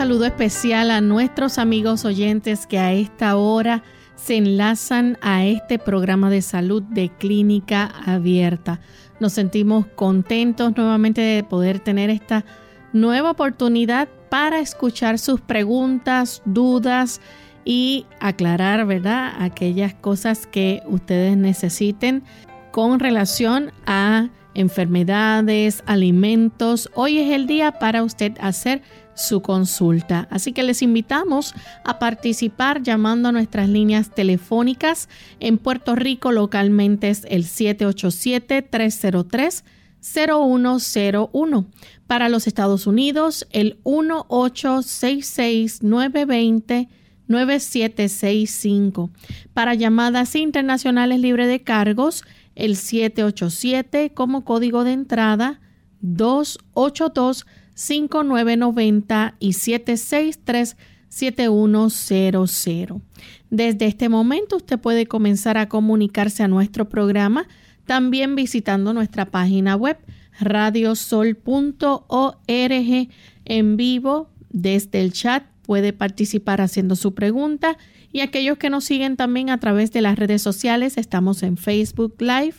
Saludo especial a nuestros amigos oyentes que a esta hora se enlazan a este programa de salud de clínica abierta. Nos sentimos contentos nuevamente de poder tener esta nueva oportunidad para escuchar sus preguntas, dudas y aclarar, ¿verdad? Aquellas cosas que ustedes necesiten con relación a enfermedades, alimentos. Hoy es el día para usted hacer su consulta. Así que les invitamos a participar llamando a nuestras líneas telefónicas. En Puerto Rico localmente es el 787-303-0101. Para los Estados Unidos el 1866-920-9765. Para llamadas internacionales libre de cargos el 787 como código de entrada 282 5990 y 763-7100. Desde este momento usted puede comenzar a comunicarse a nuestro programa también visitando nuestra página web radiosol.org en vivo desde el chat puede participar haciendo su pregunta. Y aquellos que nos siguen también a través de las redes sociales estamos en Facebook Live.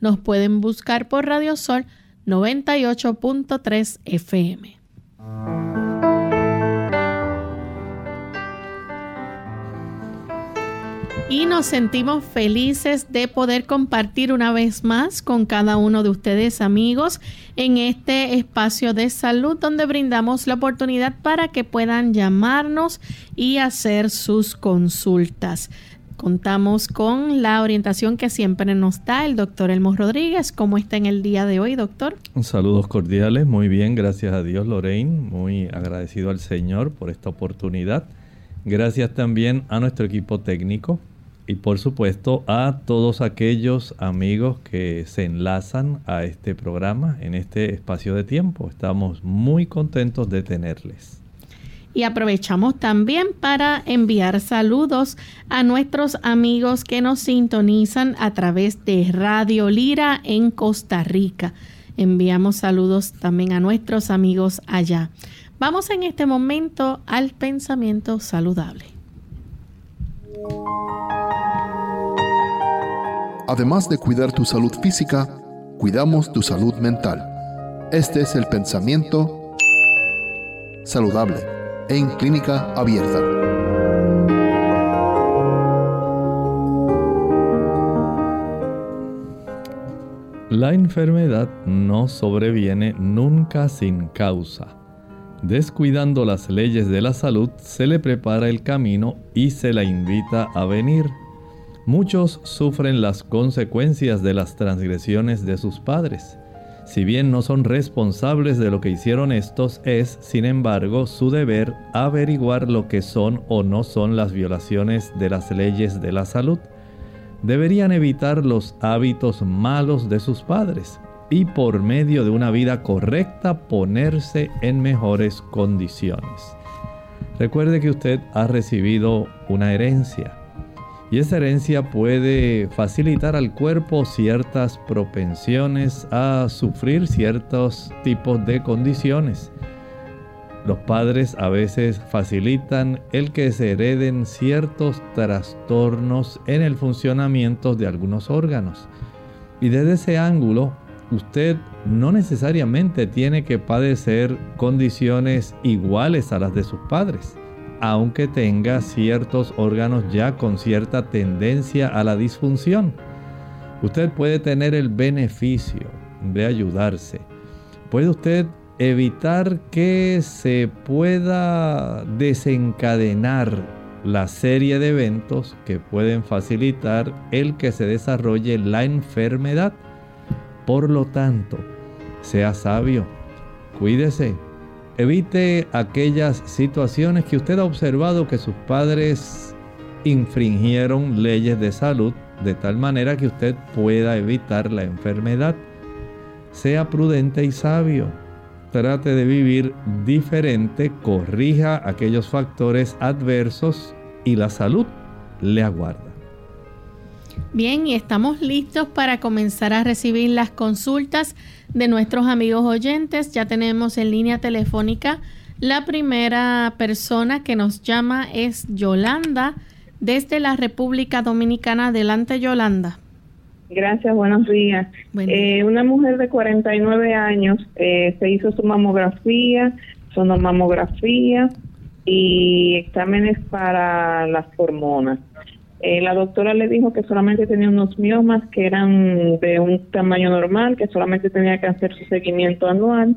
Nos pueden buscar por Radio Sol 98.3 FM. Y nos sentimos felices de poder compartir una vez más con cada uno de ustedes amigos en este espacio de salud donde brindamos la oportunidad para que puedan llamarnos y hacer sus consultas. Contamos con la orientación que siempre nos da el doctor Elmo Rodríguez. ¿Cómo está en el día de hoy, doctor? Saludos cordiales, muy bien, gracias a Dios, Lorraine. Muy agradecido al Señor por esta oportunidad. Gracias también a nuestro equipo técnico y por supuesto a todos aquellos amigos que se enlazan a este programa en este espacio de tiempo. Estamos muy contentos de tenerles. Y aprovechamos también para enviar saludos a nuestros amigos que nos sintonizan a través de Radio Lira en Costa Rica. Enviamos saludos también a nuestros amigos allá. Vamos en este momento al pensamiento saludable. Además de cuidar tu salud física, cuidamos tu salud mental. Este es el pensamiento saludable en clínica abierta. La enfermedad no sobreviene nunca sin causa. Descuidando las leyes de la salud, se le prepara el camino y se la invita a venir. Muchos sufren las consecuencias de las transgresiones de sus padres. Si bien no son responsables de lo que hicieron estos, es, sin embargo, su deber averiguar lo que son o no son las violaciones de las leyes de la salud. Deberían evitar los hábitos malos de sus padres y por medio de una vida correcta ponerse en mejores condiciones. Recuerde que usted ha recibido una herencia y esa herencia puede facilitar al cuerpo ciertas propensiones a sufrir ciertos tipos de condiciones. Los padres a veces facilitan el que se hereden ciertos trastornos en el funcionamiento de algunos órganos. Y desde ese ángulo, usted no necesariamente tiene que padecer condiciones iguales a las de sus padres aunque tenga ciertos órganos ya con cierta tendencia a la disfunción. Usted puede tener el beneficio de ayudarse. Puede usted evitar que se pueda desencadenar la serie de eventos que pueden facilitar el que se desarrolle la enfermedad. Por lo tanto, sea sabio, cuídese, evite aquellas situaciones que usted ha observado que sus padres infringieron leyes de salud de tal manera que usted pueda evitar la enfermedad. Sea prudente y sabio. Trate de vivir diferente, corrija aquellos factores adversos y la salud le aguarda. Bien, y estamos listos para comenzar a recibir las consultas de nuestros amigos oyentes. Ya tenemos en línea telefónica la primera persona que nos llama es Yolanda desde la República Dominicana. Adelante, Yolanda. Gracias, buenos días. Eh, una mujer de 49 años eh, se hizo su mamografía, su mamografía y exámenes para las hormonas. Eh, la doctora le dijo que solamente tenía unos miomas que eran de un tamaño normal, que solamente tenía que hacer su seguimiento anual,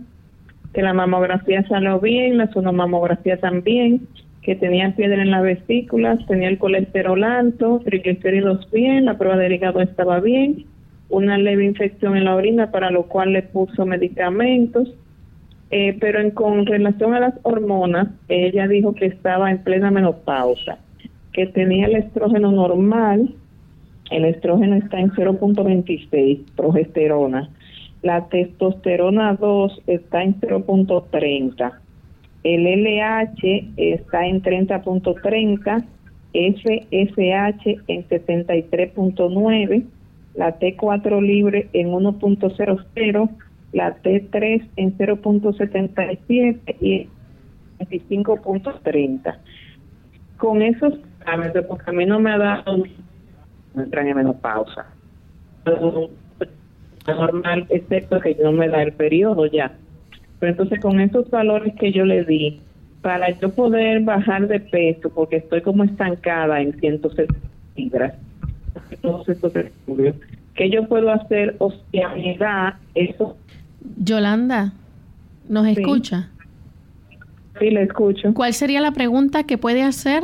que la mamografía salió bien, la sonomamografía también, que tenía piedra en las vesículas, tenía el colesterol alto, triglicéridos bien, la prueba de hígado estaba bien, una leve infección en la orina para lo cual le puso medicamentos, eh, pero en, con relación a las hormonas, ella dijo que estaba en plena menopausa, que tenía el estrógeno normal, el estrógeno está en 0.26, progesterona, la testosterona 2 está en 0.30 el LH está en 30.30, FSH en 73.9, la T4 libre en 1.00, la T3 en 0.77 y 25.30. Con esos porque a mí no me ha dado en menopausa. Normal, excepto que no me da el periodo ya. Pero entonces con esos valores que yo le di, para yo poder bajar de peso, porque estoy como estancada en 160 libras, todos estos estudios, ¿qué yo puedo hacer? O sea, eso. Yolanda, ¿nos escucha? Sí, le escucho. ¿Cuál sería la pregunta que puede hacer?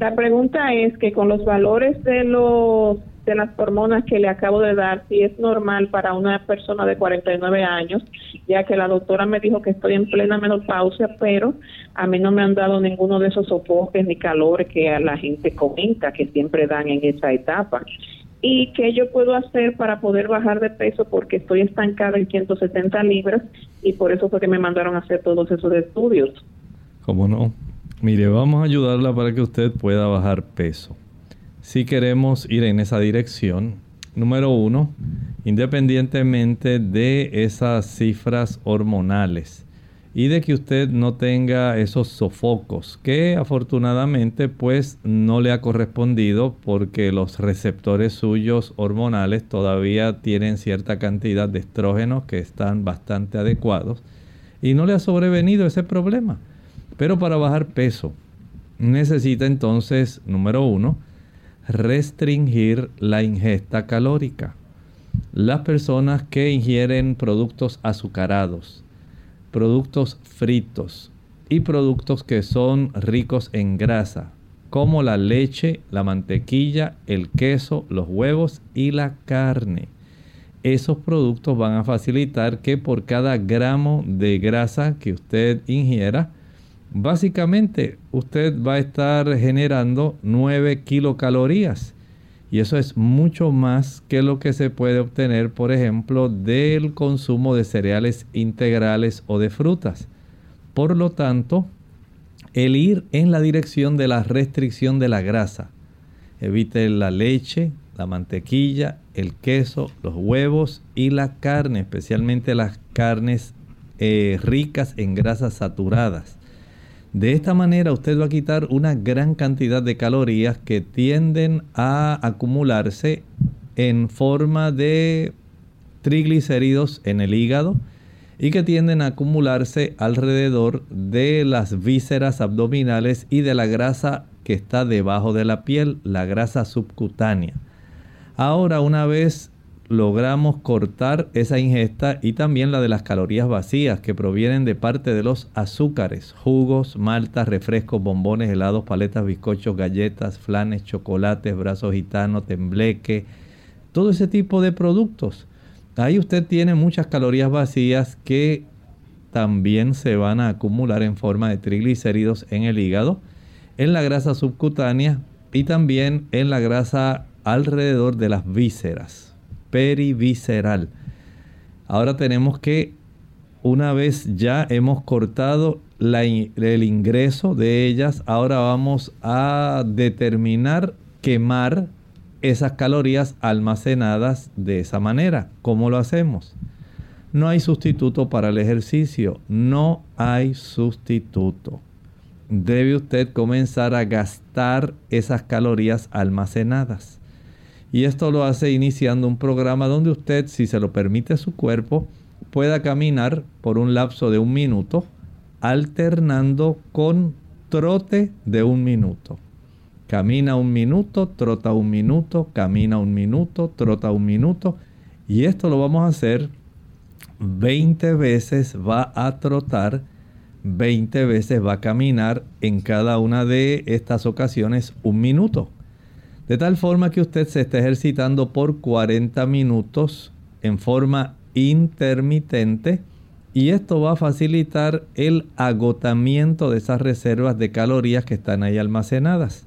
La pregunta es que con los valores de los de las hormonas que le acabo de dar, si es normal para una persona de 49 años, ya que la doctora me dijo que estoy en plena menopausia, pero a mí no me han dado ninguno de esos sofoques ni calores que a la gente comenta que siempre dan en esa etapa. ¿Y qué yo puedo hacer para poder bajar de peso? Porque estoy estancada en 170 libras y por eso fue que me mandaron a hacer todos esos estudios. ¿Cómo no? Mire, vamos a ayudarla para que usted pueda bajar peso si queremos ir en esa dirección, número uno, independientemente de esas cifras hormonales y de que usted no tenga esos sofocos que afortunadamente pues no le ha correspondido porque los receptores suyos hormonales todavía tienen cierta cantidad de estrógenos que están bastante adecuados y no le ha sobrevenido ese problema. Pero para bajar peso necesita entonces, número uno, restringir la ingesta calórica. Las personas que ingieren productos azucarados, productos fritos y productos que son ricos en grasa, como la leche, la mantequilla, el queso, los huevos y la carne. Esos productos van a facilitar que por cada gramo de grasa que usted ingiera, Básicamente, usted va a estar generando 9 kilocalorías. Y eso es mucho más que lo que se puede obtener, por ejemplo, del consumo de cereales integrales o de frutas. Por lo tanto, el ir en la dirección de la restricción de la grasa. Evite la leche, la mantequilla, el queso, los huevos y la carne, especialmente las carnes eh, ricas en grasas saturadas. De esta manera usted va a quitar una gran cantidad de calorías que tienden a acumularse en forma de triglicéridos en el hígado y que tienden a acumularse alrededor de las vísceras abdominales y de la grasa que está debajo de la piel, la grasa subcutánea. Ahora, una vez logramos cortar esa ingesta y también la de las calorías vacías que provienen de parte de los azúcares, jugos, maltas, refrescos, bombones, helados, paletas, bizcochos, galletas, flanes, chocolates, brazos gitanos, tembleque, todo ese tipo de productos. Ahí usted tiene muchas calorías vacías que también se van a acumular en forma de triglicéridos en el hígado, en la grasa subcutánea y también en la grasa alrededor de las vísceras, perivisceral. Ahora tenemos que, una vez ya hemos cortado el ingreso de ellas, ahora vamos a determinar quemar esas calorías almacenadas de esa manera. ¿Cómo lo hacemos? No hay sustituto para el ejercicio, no hay sustituto. Debe usted comenzar a gastar esas calorías almacenadas. Y esto lo hace iniciando un programa donde usted, si se lo permite su cuerpo, pueda caminar por un lapso de un minuto, alternando con trote de un minuto. Camina un minuto, trota un minuto, camina un minuto, trota un minuto. Y esto lo vamos a hacer 20 veces, va a trotar, 20 veces va a caminar en cada una de estas ocasiones un minuto. De tal forma que usted se esté ejercitando por 40 minutos en forma intermitente y esto va a facilitar el agotamiento de esas reservas de calorías que están ahí almacenadas.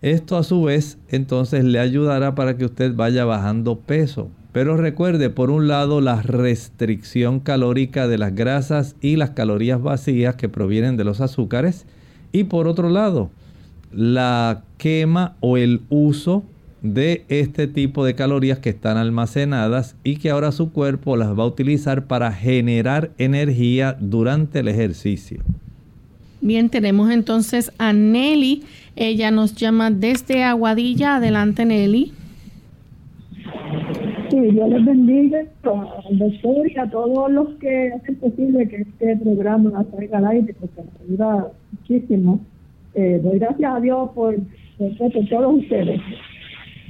Esto a su vez entonces le ayudará para que usted vaya bajando peso. Pero recuerde, por un lado, la restricción calórica de las grasas y las calorías vacías que provienen de los azúcares. Y por otro lado, la quema o el uso de este tipo de calorías que están almacenadas y que ahora su cuerpo las va a utilizar para generar energía durante el ejercicio. Bien, tenemos entonces a Nelly. Ella nos llama desde Aguadilla. Adelante, Nelly. Sí, Dios les bendiga al doctor y a todos los que hacen posible que este programa salga al aire, porque nos ayuda muchísimo. Eh, doy gracias a Dios por, todos ustedes.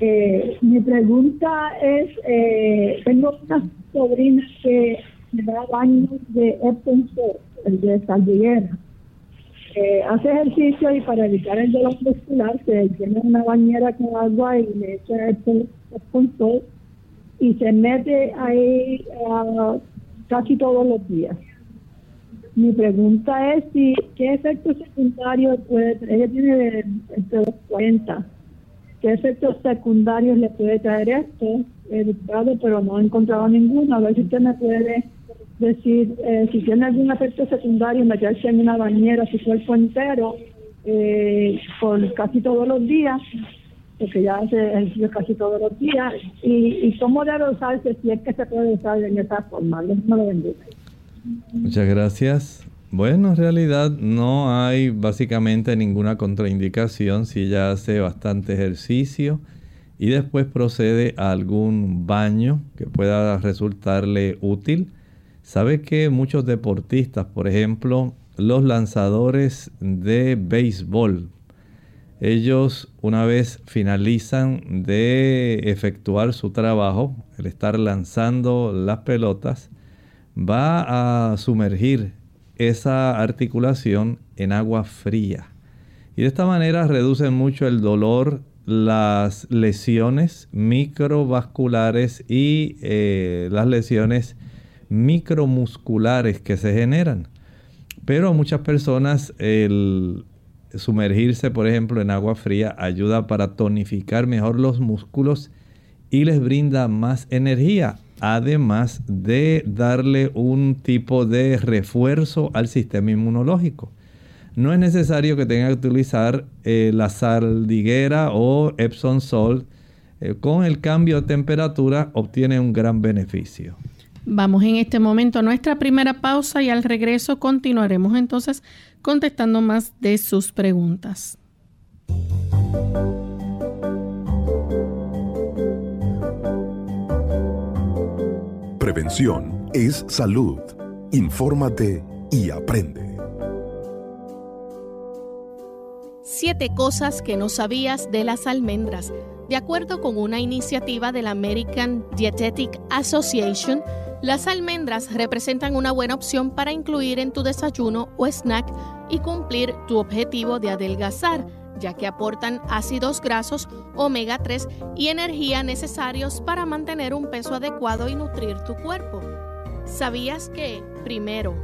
Eh, mi pregunta es, eh, tengo una sobrina que me da baños de Epsom el de saldiguera. hace ejercicio y para evitar el dolor muscular se tiene una bañera con agua y le echa Epsom y se mete ahí casi todos los días. Mi pregunta es si qué efectos secundarios puede ella tiene entre los 40, qué efectos secundarios le puede traer esto, he buscado pero no he encontrado ninguno, a ver si usted me puede decir eh, si tiene algún efecto secundario meterse en una bañera su cuerpo entero eh, por casi todos los días porque ya hace ejercicio casi todos los días y, y cómo debe usarse si es que se puede usar en esa forma. Lo bendiga. Muchas gracias. Bueno, en realidad no hay básicamente ninguna contraindicación si ella hace bastante ejercicio y después procede a algún baño que pueda resultarle útil. Sabe que muchos deportistas, por ejemplo, los lanzadores de béisbol, ellos una vez finalizan de efectuar su trabajo, el estar lanzando las pelotas, va a sumergir esa articulación en agua fría. Y de esta manera reducen mucho el dolor, las lesiones microvasculares y eh, las lesiones micromusculares que se generan. Pero a muchas personas el sumergirse, por ejemplo, en agua fría ayuda para tonificar mejor los músculos y les brinda más energía además de darle un tipo de refuerzo al sistema inmunológico. No es necesario que tenga que utilizar eh, la saldiguera o Epsom Salt. Eh, con el cambio de temperatura obtiene un gran beneficio. Vamos en este momento a nuestra primera pausa y al regreso continuaremos entonces contestando más de sus preguntas. Prevención es salud. Infórmate y aprende. Siete cosas que no sabías de las almendras. De acuerdo con una iniciativa de la American Dietetic Association, las almendras representan una buena opción para incluir en tu desayuno o snack y cumplir tu objetivo de adelgazar, ya que aportan ácidos grasos, omega 3 y energía necesarios para mantener un peso adecuado y nutrir tu cuerpo. ¿Sabías que, primero,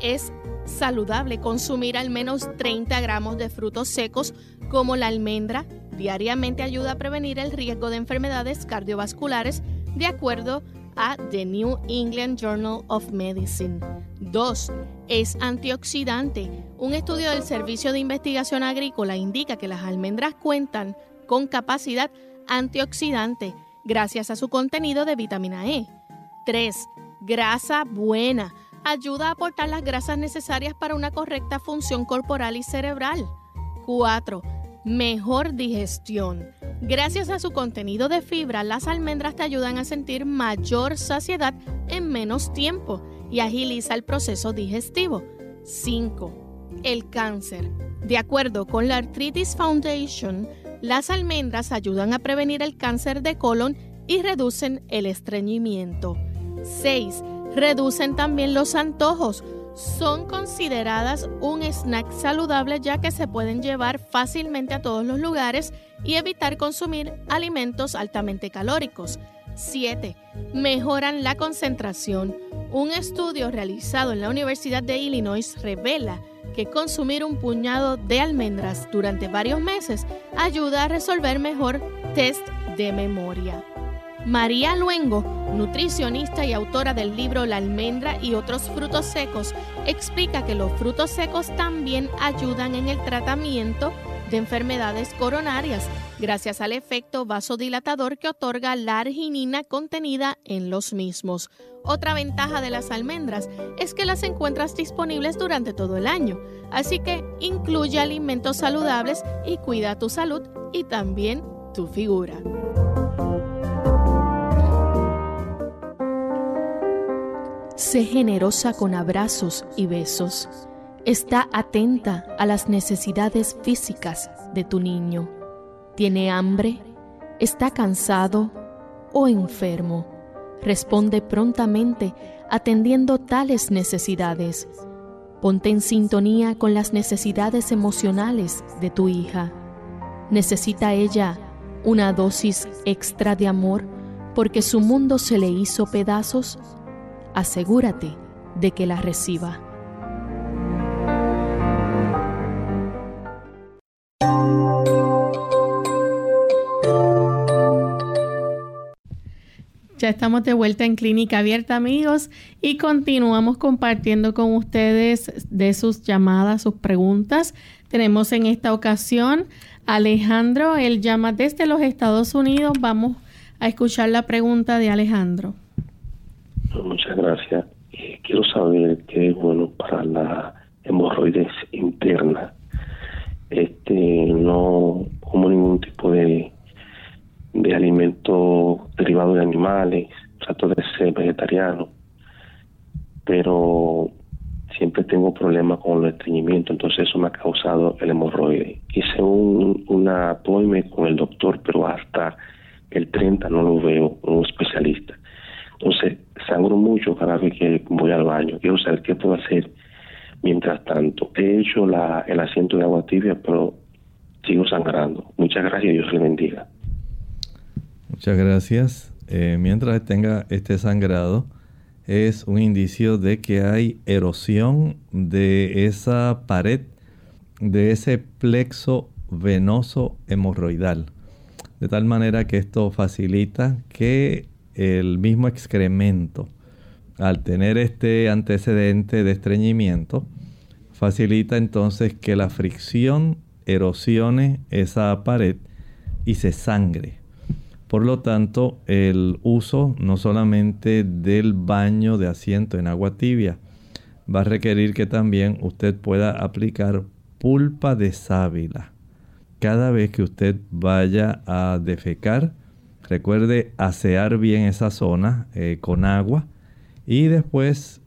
es saludable consumir al menos 30 gramos de frutos secos como la almendra? Diariamente ayuda a prevenir el riesgo de enfermedades cardiovasculares de acuerdo a The New England Journal of Medicine. 2. Es antioxidante. Un estudio del Servicio de Investigación Agrícola indica que las almendras cuentan con capacidad antioxidante gracias a su contenido de vitamina E. 3. Grasa buena. Ayuda a aportar las grasas necesarias para una correcta función corporal y cerebral. 4. Mejor digestión. Gracias a su contenido de fibra, las almendras te ayudan a sentir mayor saciedad en menos tiempo y agiliza el proceso digestivo. 5. El cáncer. De acuerdo con la Arthritis Foundation, las almendras ayudan a prevenir el cáncer de colon y reducen el estreñimiento. 6. Reducen también los antojos son consideradas un snack saludable ya que se pueden llevar fácilmente a todos los lugares y evitar consumir alimentos altamente calóricos. 7. Mejoran la concentración. Un estudio realizado en la Universidad de Illinois revela que consumir un puñado de almendras durante varios meses ayuda a resolver mejor test de memoria. María Luengo, nutricionista y autora del libro La almendra y otros frutos secos, explica que los frutos secos también ayudan en el tratamiento de enfermedades coronarias gracias al efecto vasodilatador que otorga la arginina contenida en los mismos. Otra ventaja de las almendras es que las encuentras disponibles durante todo el año, así que incluye alimentos saludables y cuida tu salud y también tu figura. Sé generosa con abrazos y besos. Está atenta a las necesidades físicas de tu niño. ¿Tiene hambre? ¿Está cansado o enfermo? Responde prontamente atendiendo tales necesidades. Ponte en sintonía con las necesidades emocionales de tu hija. ¿Necesita ella una dosis extra de amor porque su mundo se le hizo pedazos? asegúrate de que la reciba. Ya estamos de vuelta en Clínica Abierta, amigos, y continuamos compartiendo con ustedes de sus llamadas, sus preguntas. Tenemos en esta ocasión Alejandro, él llama desde los Estados Unidos. Vamos a escuchar la pregunta de Alejandro. Muchas gracias. Quiero saber qué es bueno para la hemorroides interna. Este, no como ningún tipo de, de alimento animales, trato de ser vegetariano, pero siempre tengo problemas con el estreñimiento, entonces eso me ha causado el hemorroide. Hice un una appointment con el doctor, pero hasta el 30 no lo veo, un especialista. Entonces, sangro mucho cada vez que voy al baño. Quiero saber qué puedo hacer mientras tanto. He hecho la, el asiento de agua tibia, pero sigo sangrando. Muchas gracias Dios le bendiga. Muchas gracias. Eh, mientras tenga este sangrado, es un indicio de que hay erosión de esa pared, de ese plexo venoso hemorroidal. De tal manera que esto facilita que el mismo excremento, al tener este antecedente de estreñimiento, facilita entonces que la fricción erosione esa pared y se sangre. Por lo tanto, el uso no solamente del baño de asiento en agua tibia, va a requerir que también usted pueda aplicar pulpa de sábila. Cada vez que usted vaya a defecar, Recuerde asear bien esa zona eh, con agua y después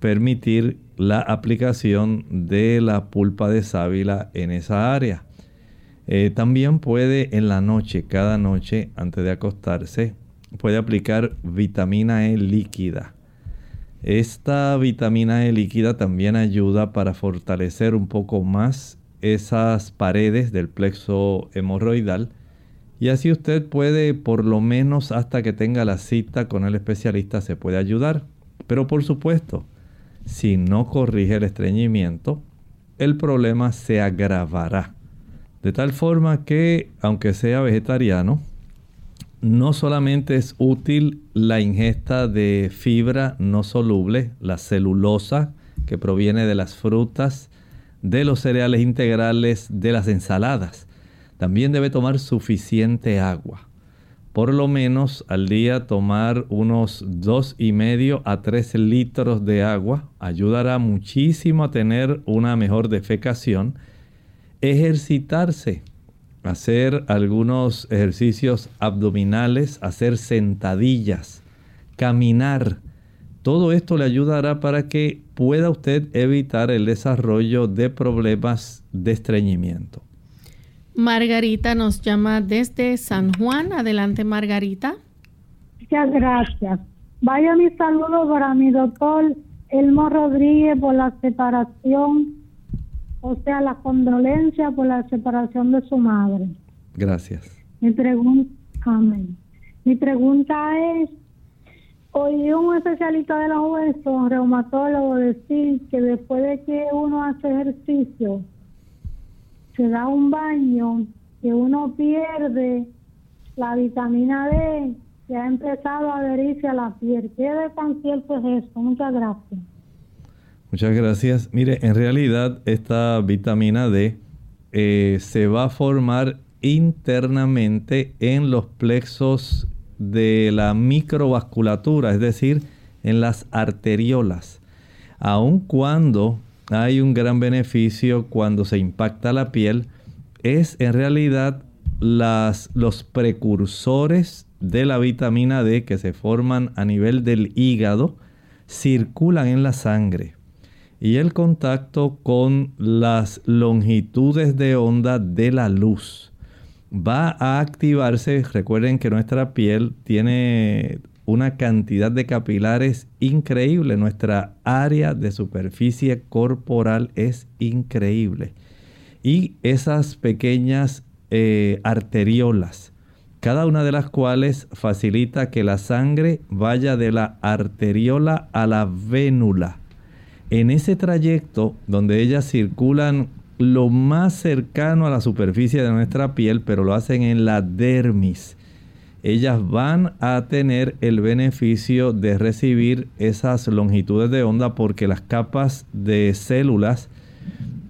permitir la aplicación de la pulpa de sábila en esa área. Eh, también puede en la noche, cada noche, antes de acostarse, puede aplicar vitamina E líquida. Esta vitamina E líquida también ayuda para fortalecer un poco más esas paredes del plexo hemorroidal y así usted puede, por lo menos hasta que tenga la cita con el especialista, se puede ayudar. Pero por supuesto, si no corrige el estreñimiento, el problema se agravará. De tal forma que, aunque sea vegetariano, no solamente es útil la ingesta de fibra no soluble, la celulosa que proviene de las frutas, de los cereales integrales, de las ensaladas. También debe tomar suficiente agua. Por lo menos al día tomar unos dos y medio a 3 litros de agua ayudará muchísimo a tener una mejor defecación. Ejercitarse hacer algunos ejercicios abdominales, hacer sentadillas, caminar. Todo esto le ayudará para que pueda usted evitar el desarrollo de problemas de estreñimiento. Margarita nos llama desde San Juan. Adelante, Margarita. Muchas gracias. Vaya mi saludo para mi doctor Elmo Rodríguez por la separación o sea, la condolencia por la separación de su madre. Gracias. Mi pregunta, amén. Mi pregunta es, oí un especialista de los huesos, un reumatólogo, decir que después de que uno hace ejercicio, se da un baño, que uno pierde la vitamina D, que ha empezado a adherirse a la piel. ¿Qué de tan cierto es eso? Muchas gracias. Muchas gracias. Mire, en realidad esta vitamina D eh, se va a formar internamente en los plexos de la microvasculatura, es decir, en las arteriolas. Aun cuando hay un gran beneficio cuando se impacta la piel, es en realidad las, los precursores de la vitamina D que se forman a nivel del hígado circulan en la sangre y el contacto con las longitudes de onda de la luz va a activarse. Recuerden que nuestra piel tiene una cantidad de capilares increíble. Nuestra área de superficie corporal es increíble. Y esas pequeñas eh, arteriolas, cada una de las cuales facilita que la sangre vaya de la arteriola a la vénula en ese trayecto donde ellas circulan lo más cercano a la superficie de nuestra piel, pero lo hacen en la dermis, ellas van a tener el beneficio de recibir esas longitudes de onda porque las capas de células,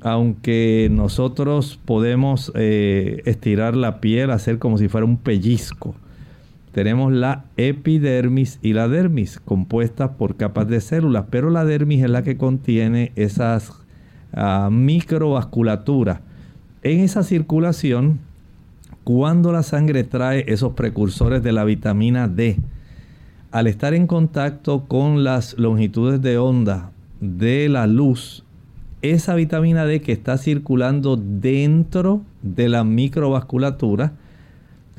aunque nosotros podemos eh, estirar la piel, hacer como si fuera un pellizco, tenemos la epidermis y la dermis compuestas por capas de células, pero la dermis es la que contiene esas uh, microvasculaturas. En esa circulación, cuando la sangre trae esos precursores de la vitamina D, al estar en contacto con las longitudes de onda de la luz, esa vitamina D que está circulando dentro de la microvasculatura,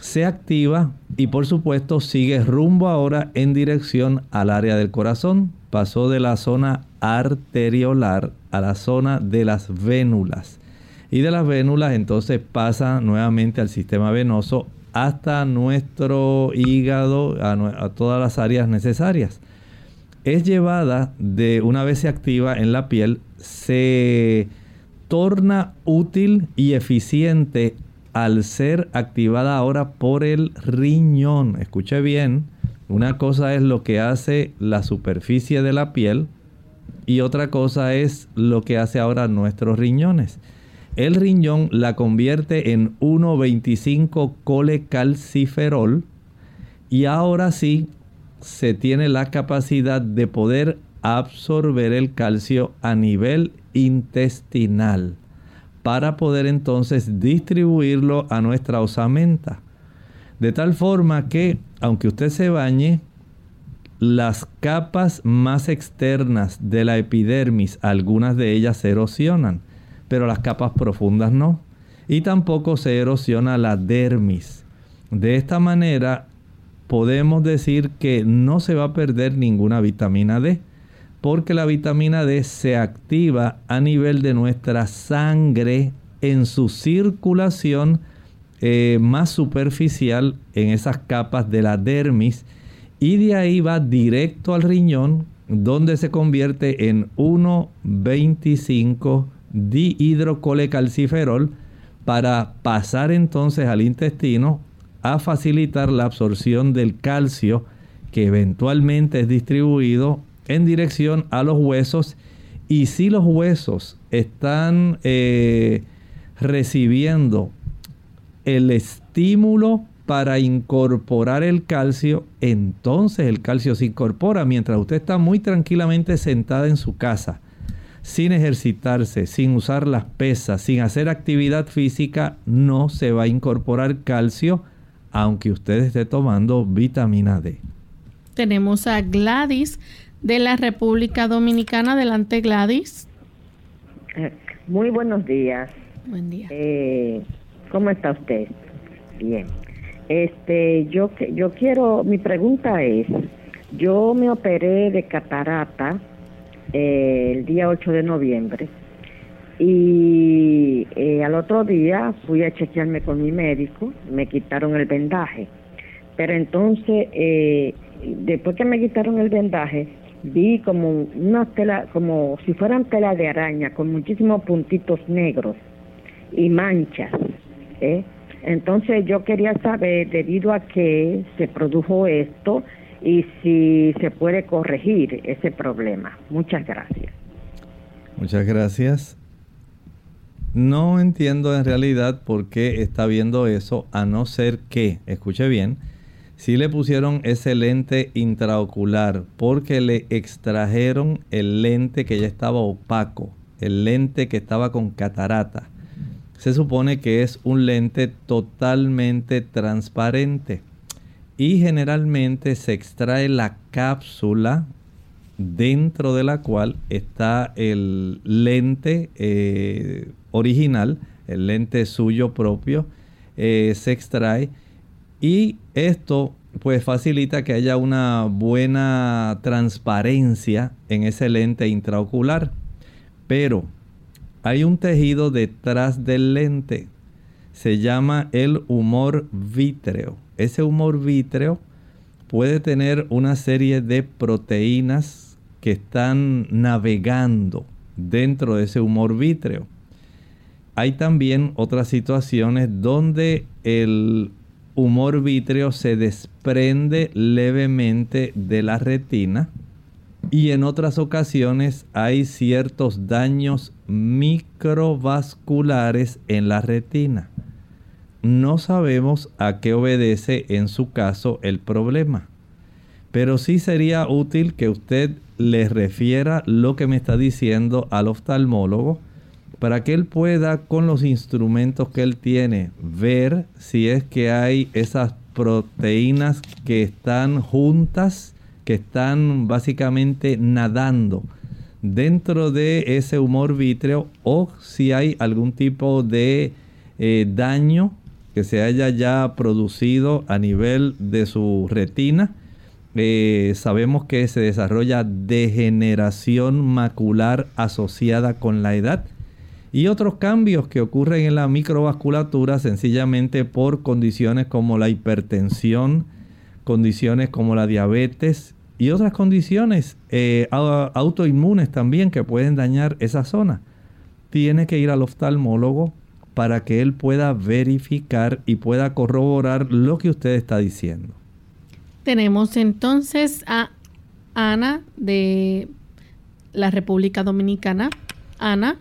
se activa y por supuesto sigue rumbo ahora en dirección al área del corazón. Pasó de la zona arteriolar a la zona de las vénulas. Y de las vénulas entonces pasa nuevamente al sistema venoso hasta nuestro hígado, a, todas las áreas necesarias. Es llevada de una vez se activa en la piel, se torna útil y eficiente al ser activada ahora por el riñón. Escuche bien, una cosa es lo que hace la superficie de la piel y otra cosa es lo que hace ahora nuestros riñones. El riñón la convierte en 1,25 colecalciferol y ahora sí se tiene la capacidad de poder absorber el calcio a nivel intestinal para poder entonces distribuirlo a nuestra osamenta. De tal forma que, aunque usted se bañe, las capas más externas de la epidermis, algunas de ellas se erosionan, pero las capas profundas no. y tampoco se erosiona la dermis. De esta manera podemos decir que no se va a perder ninguna vitamina D, porque la vitamina D se activa a nivel de nuestra sangre en su circulación eh, más superficial en esas capas de la dermis y de ahí va directo al riñón donde se convierte en 1,25 dihidrocolecalciferol para pasar entonces al intestino a facilitar la absorción del calcio que eventualmente es distribuido en dirección a los huesos y si los huesos están eh, recibiendo el estímulo para incorporar el calcio, entonces el calcio se incorpora mientras usted está muy tranquilamente sentada en su casa, sin ejercitarse, sin usar las pesas, sin hacer actividad física, no se va a incorporar calcio aunque usted esté tomando vitamina D. Tenemos a Gladys de la República Dominicana. Adelante, Gladys. Eh, muy buenos días. Buen día. Eh, ¿Cómo está usted? Bien. Este, yo yo quiero, mi pregunta es, yo me operé de catarata eh, el día 8 de noviembre y eh, al otro día fui a chequearme con mi médico, me quitaron el vendaje. Pero entonces, eh, después que me quitaron el vendaje, vi como una tela, como si fueran tela de araña, con muchísimos puntitos negros y manchas. ¿eh? Entonces yo quería saber debido a qué se produjo esto y si se puede corregir ese problema. Muchas gracias. Muchas gracias. No entiendo en realidad por qué está viendo eso, a no ser que, escuche bien, si le pusieron ese lente intraocular porque le extrajeron el lente que ya estaba opaco, el lente que estaba con catarata. Se supone que es un lente totalmente transparente y generalmente se extrae la cápsula dentro de la cual está el lente eh, original, el lente suyo propio, eh, se extrae y esto pues facilita que haya una buena transparencia en ese lente intraocular. Pero hay un tejido detrás del lente. Se llama el humor vítreo. Ese humor vítreo puede tener una serie de proteínas que están navegando dentro de ese humor vítreo. Hay también otras situaciones donde el humor vítreo se desprende levemente de la retina y en otras ocasiones hay ciertos daños microvasculares en la retina. No sabemos a qué obedece en su caso el problema, pero sí sería útil que usted le refiera lo que me está diciendo al oftalmólogo para que él pueda con los instrumentos que él tiene ver si es que hay esas proteínas que están juntas que están básicamente nadando dentro de ese humor vítreo o si hay algún tipo de eh, daño que se haya ya producido a nivel de su retina. Eh, sabemos que se desarrolla degeneración macular asociada con la edad y otros cambios que ocurren en la microvasculatura sencillamente por condiciones como la hipertensión, condiciones como la diabetes y otras condiciones eh, autoinmunes también que pueden dañar esa zona. Tiene que ir al oftalmólogo para que él pueda verificar y pueda corroborar lo que usted está diciendo. Tenemos entonces a Ana de la República Dominicana. Ana.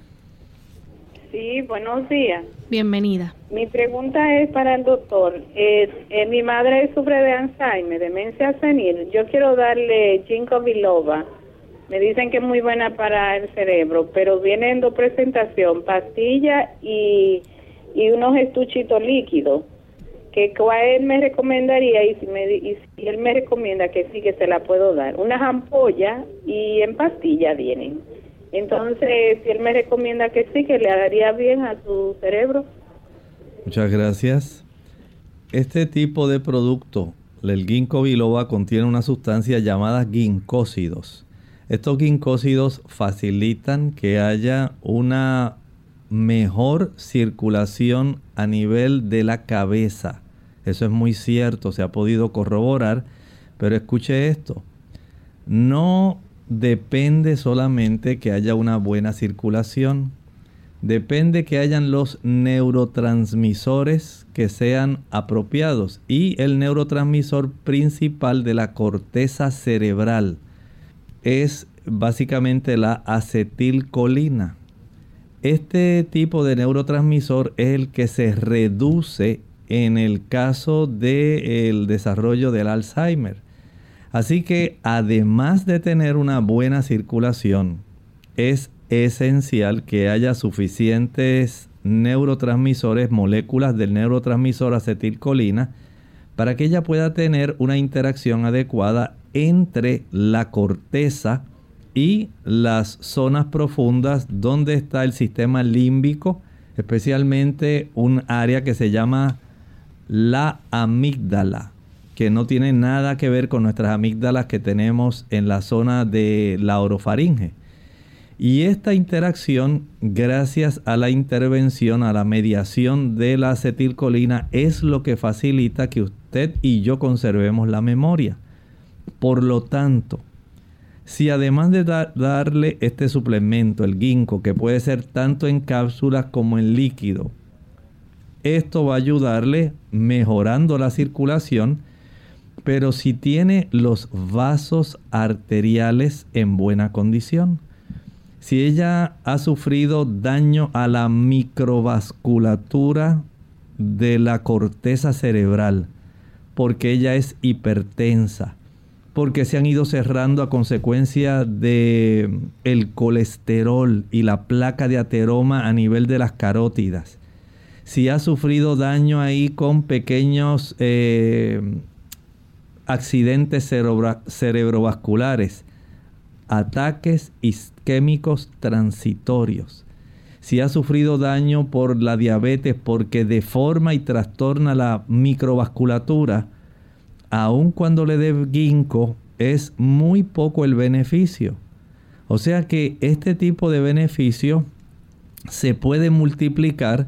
Sí, buenos días. Bienvenida. Mi pregunta es para el doctor. Eh, eh, mi madre sufre de Alzheimer, demencia senil. Yo quiero darle ginkgo biloba. Me dicen que es muy buena para el cerebro, pero viene en dos presentación, pastilla y, y unos estuchitos líquidos. Que cuál me recomendaría y si, me, y si él me recomienda que sí que se la puedo dar. Unas ampollas y en pastilla vienen. Entonces, si él me recomienda que sí, que le haría bien a su cerebro. Muchas gracias. Este tipo de producto, el ginkgo biloba, contiene una sustancia llamada ginkósidos. Estos ginkósidos facilitan que haya una mejor circulación a nivel de la cabeza. Eso es muy cierto, se ha podido corroborar, pero escuche esto. No depende solamente que haya una buena circulación, depende que hayan los neurotransmisores que sean apropiados y el neurotransmisor principal de la corteza cerebral es básicamente la acetilcolina. Este tipo de neurotransmisor es el que se reduce en el caso del desarrollo del Alzheimer. Así que además de tener una buena circulación, es esencial que haya suficientes neurotransmisores, moléculas del neurotransmisor acetilcolina, para que ella pueda tener una interacción adecuada entre la corteza y las zonas profundas donde está el sistema límbico, especialmente un área que se llama la amígdala, no tiene nada que ver con nuestras amígdalas que tenemos en la zona de la orofaringe. Y esta interacción, gracias a la intervención, a la mediación de la acetilcolina, es lo que facilita que usted y yo conservemos la memoria. Por lo tanto, si además de darle este suplemento, el ginkgo, que puede ser tanto en cápsulas como en líquido, esto va a ayudarle mejorando la circulación, pero si tiene los vasos arteriales en buena condición, si ella ha sufrido daño a la microvasculatura de la corteza cerebral, porque ella es hipertensa, porque se han ido cerrando a consecuencia de el colesterol y la placa de ateroma a nivel de las carótidas. Si ha sufrido daño ahí con pequeños eh, accidentes cerebrovasculares, ataques isquémicos transitorios. Si ha sufrido daño por la diabetes porque deforma y trastorna la microvasculatura, aun cuando le dé ginkgo, es muy poco el beneficio. O sea que este tipo de beneficio se puede multiplicar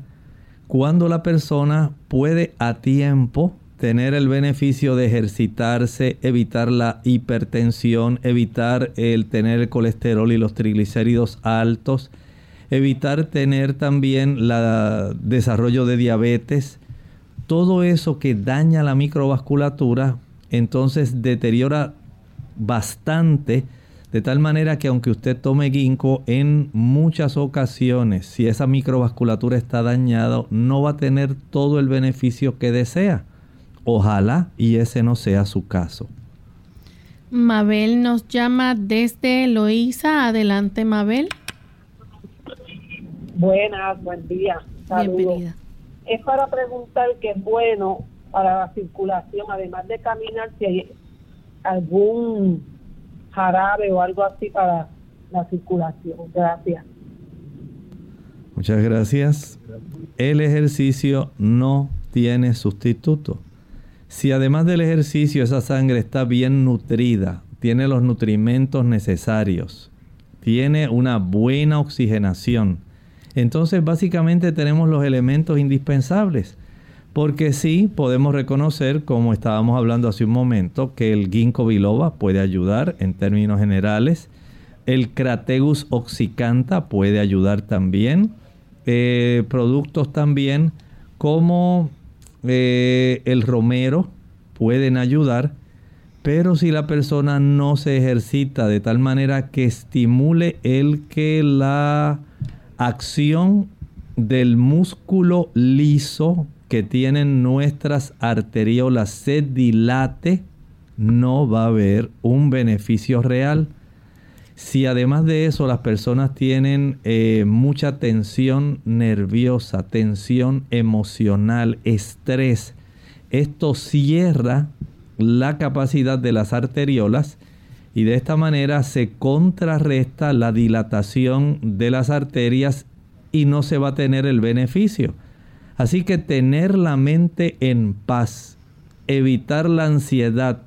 cuando la persona puede a tiempo tener el beneficio de ejercitarse, evitar la hipertensión, evitar el tener el colesterol y los triglicéridos altos, evitar tener también el desarrollo de diabetes, todo eso que daña la microvasculatura, entonces deteriora bastante, de tal manera que aunque usted tome ginkgo en muchas ocasiones, si esa microvasculatura está dañada, no va a tener todo el beneficio que desea. Ojalá y ese no sea su caso. Mabel nos llama desde Loíza. Adelante, Mabel. Buenas, buen día. Bienvenida. Es para preguntar qué es bueno para la circulación, además de caminar, si hay algún jarabe o algo así para la circulación. Gracias. Muchas gracias. El ejercicio no tiene sustituto. Si además del ejercicio esa sangre está bien nutrida, tiene los nutrimentos necesarios, tiene una buena oxigenación, entonces básicamente tenemos los elementos indispensables. Porque sí, podemos reconocer, como estábamos hablando hace un momento, que el ginkgo biloba puede ayudar en términos generales. El Crategus oxicanta puede ayudar también. Eh, productos también como eh, el romero pueden ayudar. Pero si la persona no se ejercita de tal manera que estimule el que la acción del músculo liso que tienen nuestras arteriolas se dilate, no va a haber un beneficio real. Si además de eso las personas tienen eh, mucha tensión nerviosa, tensión emocional, estrés, esto cierra la capacidad de las arteriolas y de esta manera se contrarresta la dilatación de las arterias y no se va a tener el beneficio. Así que tener la mente en paz, evitar la ansiedad,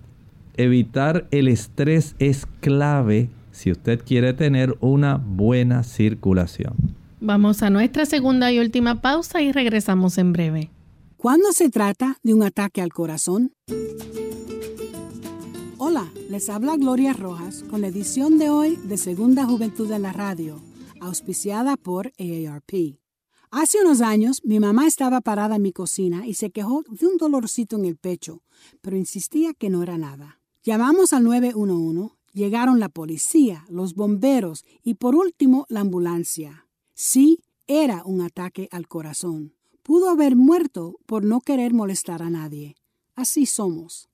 evitar el estrés es clave si usted quiere tener una buena circulación. Vamos a nuestra segunda y última pausa y regresamos en breve. ¿Cuándo se trata de un ataque al corazón? Hola, les habla Gloria Rojas con la edición de hoy de Segunda Juventud en la Radio, auspiciada por AARP. Hace unos años mi mamá estaba parada en mi cocina y se quejó de un dolorcito en el pecho, pero insistía que no era nada. Llamamos al 911, llegaron la policía, los bomberos y por último la ambulancia. Sí, era un ataque al corazón. Pudo haber muerto por no querer molestar a nadie. Así somos.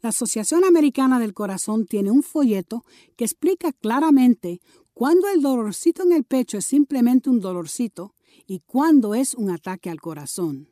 La Asociación Americana del Corazón tiene un folleto que explica claramente cuándo el dolorcito en el pecho es simplemente un dolorcito y cuándo es un ataque al corazón.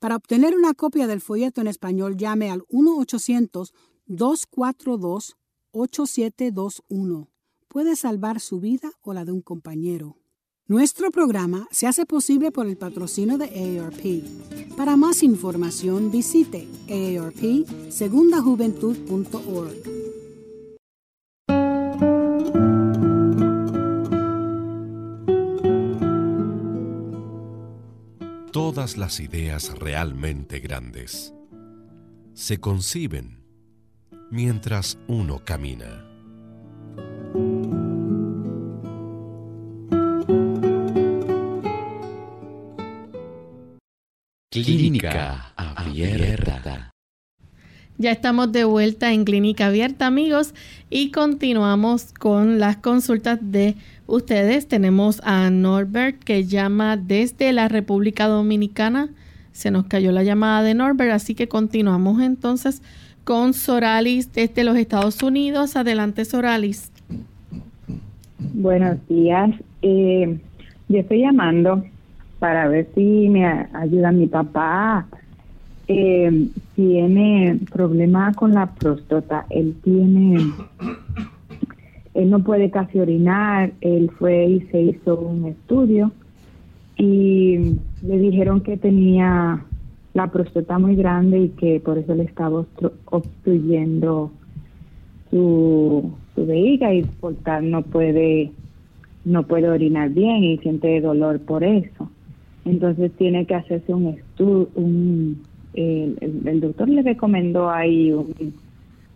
Para obtener una copia del folleto en español, llame al 1-800-242-8721. Puede salvar su vida o la de un compañero. Nuestro programa se hace posible por el patrocinio de AARP. Para más información visite aarpsegundajuventud.org. Todas las ideas realmente grandes se conciben mientras uno camina. Clínica Abierta. Ya estamos de vuelta en Clínica Abierta, amigos, y continuamos con las consultas de ustedes. Tenemos a Norbert que llama desde la República Dominicana. Se nos cayó la llamada de Norbert, así que continuamos entonces con Soralis desde los Estados Unidos. Adelante, Soralis. Buenos días. Eh, yo estoy llamando para ver si me ayuda mi papá. Eh, tiene problemas con la próstata. Él tiene, él no puede casi orinar. Él fue y se hizo un estudio y le dijeron que tenía la próstata muy grande y que por eso le estaba obstruyendo su, su vejiga y por tal no puede no puede orinar bien y siente dolor por eso entonces tiene que hacerse un estudio, un, el, doctor le recomendó ahí un,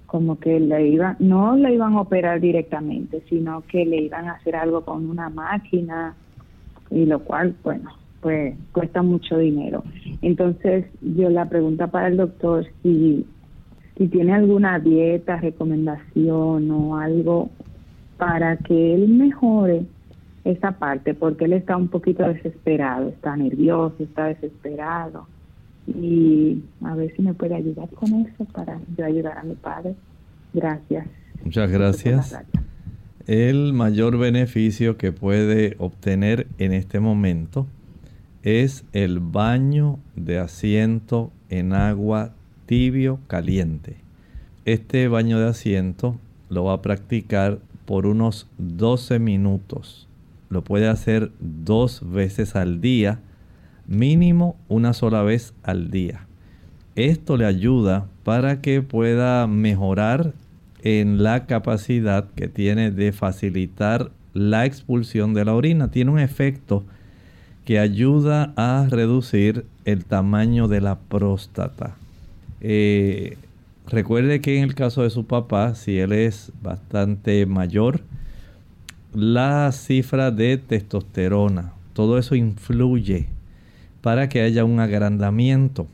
como que le iba, no le iban a operar directamente, sino que le iban a hacer algo con una máquina y lo cual, bueno, pues cuesta mucho dinero. Entonces, yo la pregunta para el doctor si si tiene alguna dieta, recomendación o algo para que él mejore esa parte, porque él está un poquito desesperado, está nervioso, está desesperado. Y a ver si me puede ayudar con eso para yo ayudar a mi padre. Gracias. Muchas gracias. El mayor beneficio que puede obtener en este momento es el baño de asiento en agua tibio caliente. Este baño de asiento lo va a practicar por unos 12 minutos lo puede hacer dos veces al día, mínimo una sola vez al día. Esto le ayuda para que pueda mejorar en la capacidad que tiene de facilitar la expulsión de la orina. Tiene un efecto que ayuda a reducir el tamaño de la próstata. Eh, recuerde que en el caso de su papá, si él es bastante mayor, la cifra de testosterona. Todo eso influye para que haya un agrandamiento.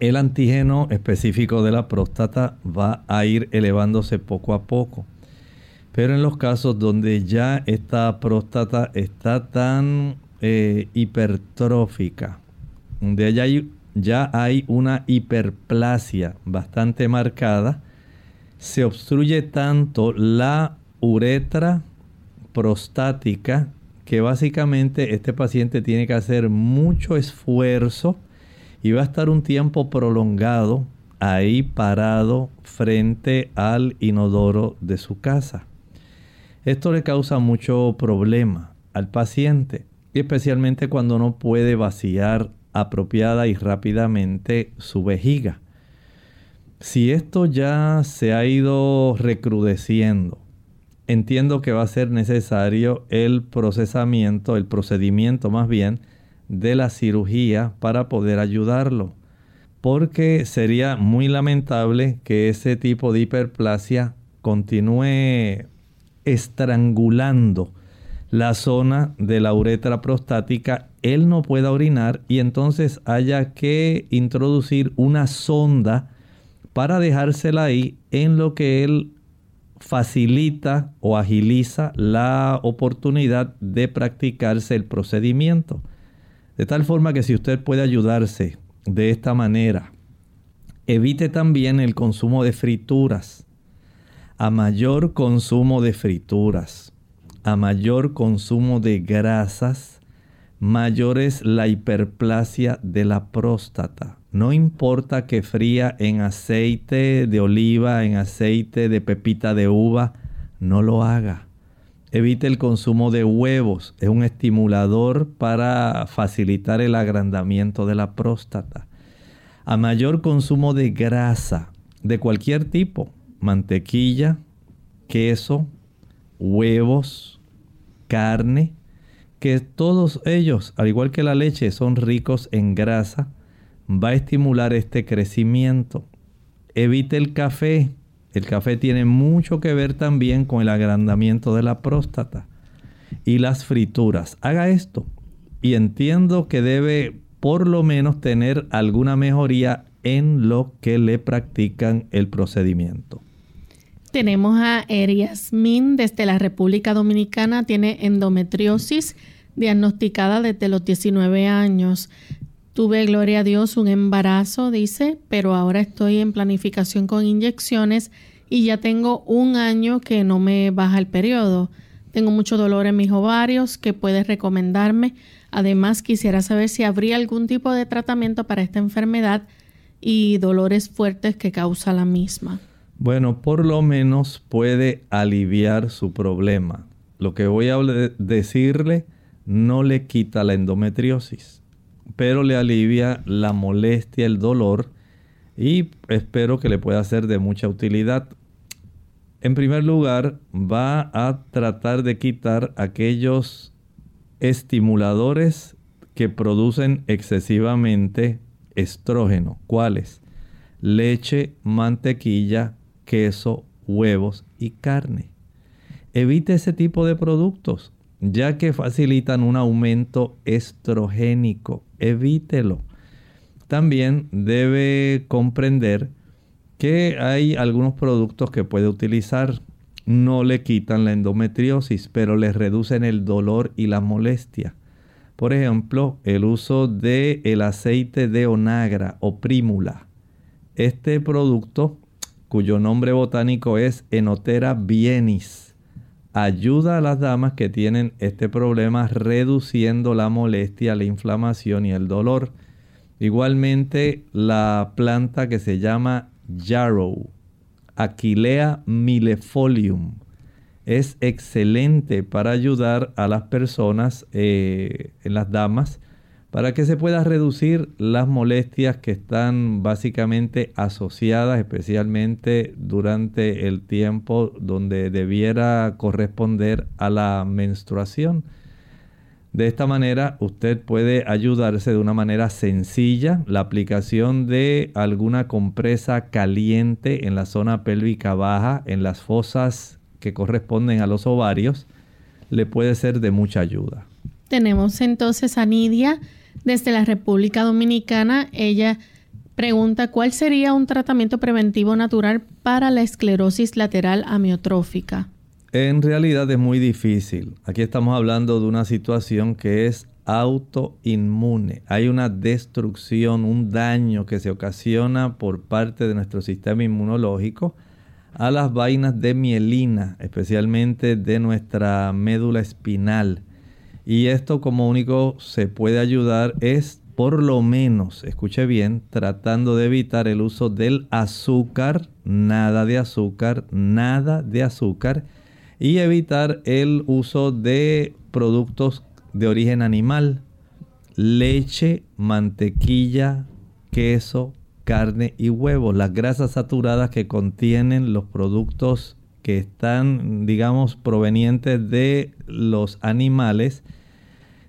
El antígeno específico de la próstata va a ir elevándose poco a poco. Pero en los casos donde ya esta próstata está tan eh, hipertrófica, donde ya ya hay una hiperplasia bastante marcada. Se obstruye tanto la uretra prostática que básicamente este paciente tiene que hacer mucho esfuerzo y va a estar un tiempo prolongado ahí parado frente al inodoro de su casa. Esto le causa mucho problema al paciente especialmente cuando no puede vaciar apropiada y rápidamente su vejiga. Si esto ya se ha ido recrudeciendo, entiendo que va a ser necesario el procesamiento, el procedimiento más bien, de la cirugía para poder ayudarlo. Porque sería muy lamentable que ese tipo de hiperplasia continúe estrangulando la zona de la uretra prostática, él no pueda orinar y entonces haya que introducir una sonda para dejársela ahí en lo que él facilita o agiliza la oportunidad de practicarse el procedimiento. De tal forma que si usted puede ayudarse de esta manera, evite también el consumo de frituras. A mayor consumo de frituras, a mayor consumo de grasas, mayor es la hiperplasia de la próstata. No importa que fría en aceite de oliva, en aceite de pepita de uva, no lo haga. Evite el consumo de huevos, es un estimulador para facilitar el agrandamiento de la próstata. A mayor consumo de grasa de cualquier tipo, mantequilla, queso, huevos, carne, que todos ellos, al igual que la leche, son ricos en grasa, va a estimular este crecimiento. Evite el café. El café tiene mucho que ver también con el agrandamiento de la próstata. Y las frituras. Haga esto. Y entiendo que debe por lo menos tener alguna mejoría en lo que le practican el procedimiento. Tenemos a Eriasmin desde la República Dominicana, tiene endometriosis diagnosticada desde los 19 años. Tuve, gloria a Dios, un embarazo, dice, pero ahora estoy en planificación con inyecciones y ya tengo un año que no me baja el periodo. Tengo mucho dolor en mis ovarios, ¿qué puedes recomendarme? Además, quisiera saber si habría algún tipo de tratamiento para esta enfermedad y dolores fuertes que causa la misma. Bueno, por lo menos puede aliviar su problema. Lo que voy a decirle no le quita la endometriosis, pero le alivia la molestia, el dolor y espero que le pueda ser de mucha utilidad. En primer lugar, va a tratar de quitar aquellos estimuladores que producen excesivamente estrógeno. ¿Cuáles? Leche, mantequilla, queso, huevos y carne. Evite ese tipo de productos, ya que facilitan un aumento estrogénico. Evítelo. También debe comprender que hay algunos productos que puede utilizar. No le quitan la endometriosis, pero le reducen el dolor y la molestia. Por ejemplo, el uso de el aceite de onagra o prímula. Este producto cuyo nombre botánico es Enotera bienis. Ayuda a las damas que tienen este problema reduciendo la molestia, la inflamación y el dolor. Igualmente la planta que se llama yarrow, Aquilea millefolium, es excelente para ayudar a las personas, eh, las damas, para que se pueda reducir las molestias que están básicamente asociadas, especialmente durante el tiempo donde debiera corresponder a la menstruación. De esta manera usted puede ayudarse de una manera sencilla. La aplicación de alguna compresa caliente en la zona pélvica baja, en las fosas que corresponden a los ovarios, le puede ser de mucha ayuda. Tenemos entonces a Nidia desde la República Dominicana. Ella pregunta cuál sería un tratamiento preventivo natural para la esclerosis lateral amiotrófica. En realidad es muy difícil. Aquí estamos hablando de una situación que es autoinmune. Hay una destrucción, un daño que se ocasiona por parte de nuestro sistema inmunológico a las vainas de mielina, especialmente de nuestra médula espinal. Y esto como único se puede ayudar es por lo menos, escuche bien, tratando de evitar el uso del azúcar, nada de azúcar, nada de azúcar, y evitar el uso de productos de origen animal, leche, mantequilla, queso, carne y huevos, las grasas saturadas que contienen los productos que están, digamos, provenientes de los animales,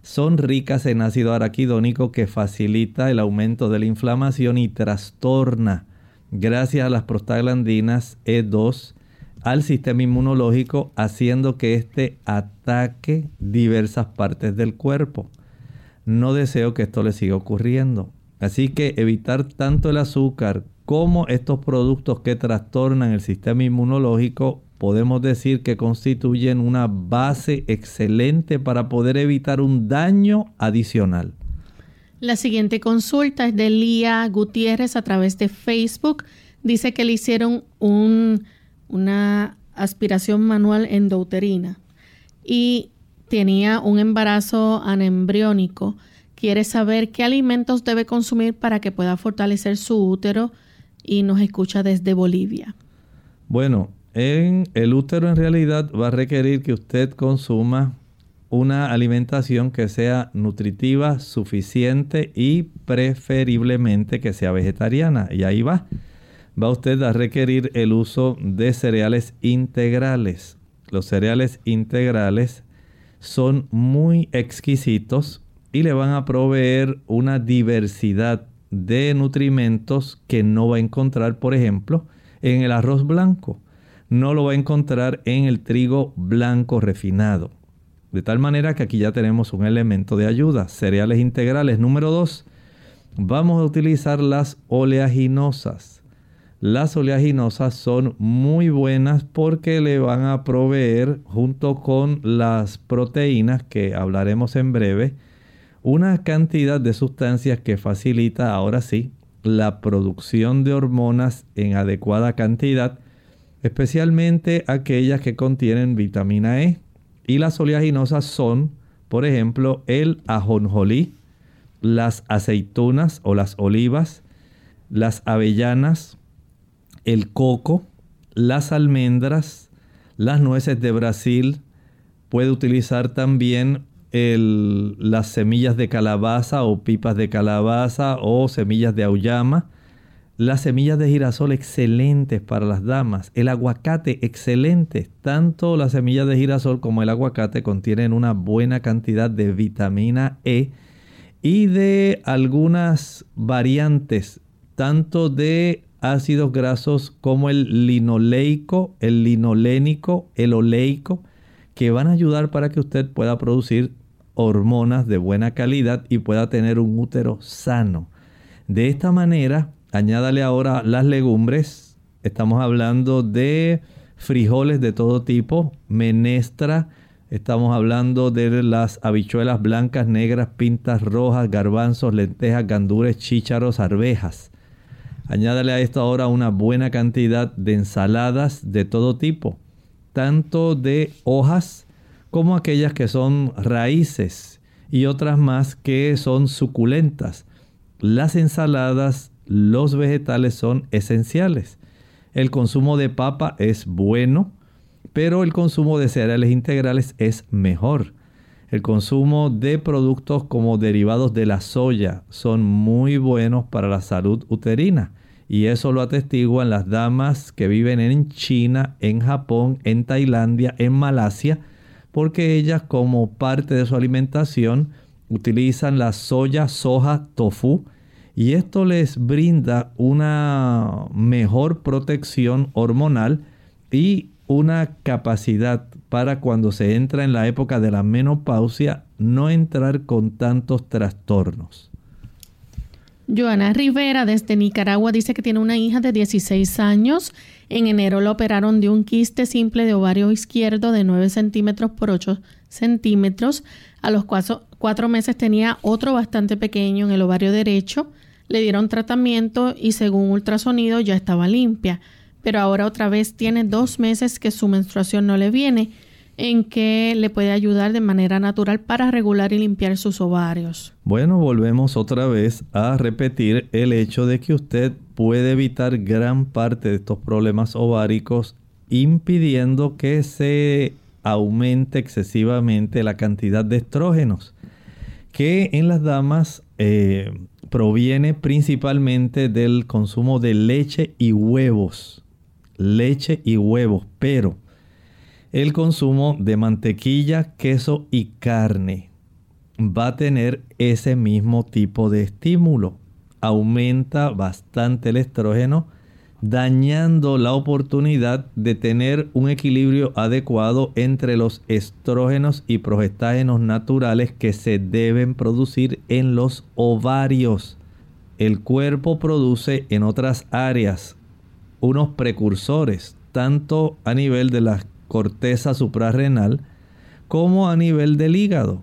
son ricas en ácido araquidónico que facilita el aumento de la inflamación y trastorna, gracias a las prostaglandinas E2, al sistema inmunológico, haciendo que éste ataque diversas partes del cuerpo. No deseo que esto le siga ocurriendo. Así que evitar tanto el azúcar como estos productos que trastornan el sistema inmunológico podemos decir que constituyen una base excelente para poder evitar un daño adicional. La siguiente consulta es de Lía Gutiérrez a través de Facebook. Dice que le hicieron una aspiración manual endouterina y tenía un embarazo anembriónico. Quiere saber qué alimentos debe consumir para que pueda fortalecer su útero y nos escucha desde Bolivia. Bueno, en el útero en realidad va a requerir que usted consuma una alimentación que sea nutritiva, suficiente y preferiblemente que sea vegetariana. Y ahí va. Va usted a requerir el uso de cereales integrales. Los cereales integrales son muy exquisitos y le van a proveer una diversidad de nutrimentos que no va a encontrar, por ejemplo, en el arroz blanco no lo va a encontrar en el trigo blanco refinado. De tal manera que aquí ya tenemos un elemento de ayuda. Cereales integrales. Número 2. Vamos a utilizar las oleaginosas. Las oleaginosas son muy buenas porque le van a proveer, junto con las proteínas que hablaremos en breve, una cantidad de sustancias que facilita ahora sí la producción de hormonas en adecuada cantidad especialmente aquellas que contienen vitamina E. Y las oleaginosas son, por ejemplo, el ajonjolí, las aceitunas o las olivas, las avellanas, el coco, las almendras, las nueces de Brasil. Puede utilizar también las semillas de calabaza o pipas de calabaza o semillas de auyama las semillas de girasol excelentes para las damas. El aguacate excelente. Tanto las semillas de girasol como el aguacate contienen una buena cantidad de vitamina E y de algunas variantes, tanto de ácidos grasos como el linoleico, el linolénico, el oleico, que van a ayudar para que usted pueda producir hormonas de buena calidad y pueda tener un útero sano. De esta manera, Añádale ahora las legumbres. Estamos hablando de frijoles de todo tipo, menestra. Estamos hablando de las habichuelas blancas, negras, pintas rojas, garbanzos, lentejas, gandures, chícharos, arvejas. Añádale a esto ahora una buena cantidad de ensaladas de todo tipo, tanto de hojas como aquellas que son raíces y otras más que son suculentas. Las ensaladas los vegetales son esenciales. El consumo de papa es bueno, pero el consumo de cereales integrales es mejor. El consumo de productos como derivados de la soya son muy buenos para la salud uterina. Y eso lo atestiguan las damas que viven en China, en Japón, en Tailandia, en Malasia, porque ellas como parte de su alimentación utilizan la soya, soja, tofu, y esto les brinda una mejor protección hormonal y una capacidad para cuando se entra en la época de la menopausia no entrar con tantos trastornos. Joana Rivera desde Nicaragua dice que tiene una hija de 16 años. En enero la operaron de un quiste simple de ovario izquierdo de 9 centímetros por 8 centímetros. A los cuatro, meses tenía otro bastante pequeño en el ovario derecho. Le dieron tratamiento y según ultrasonido ya estaba limpia. Pero ahora otra vez tiene dos meses que su menstruación no le viene en que le puede ayudar de manera natural para regular y limpiar sus ovarios. Bueno, volvemos otra vez a repetir el hecho de que usted puede evitar gran parte de estos problemas ováricos impidiendo que se aumente excesivamente la cantidad de estrógenos, que en las damas eh, proviene principalmente del consumo de leche y huevos. Leche y huevos, pero el consumo de mantequilla, queso y carne va a tener ese mismo tipo de estímulo. Aumenta bastante el estrógeno, dañando la oportunidad de tener un equilibrio adecuado entre los estrógenos y progestágenos naturales que se deben producir en los ovarios. El cuerpo produce en otras áreas unos precursores, tanto a nivel de las corteza suprarrenal como a nivel del hígado.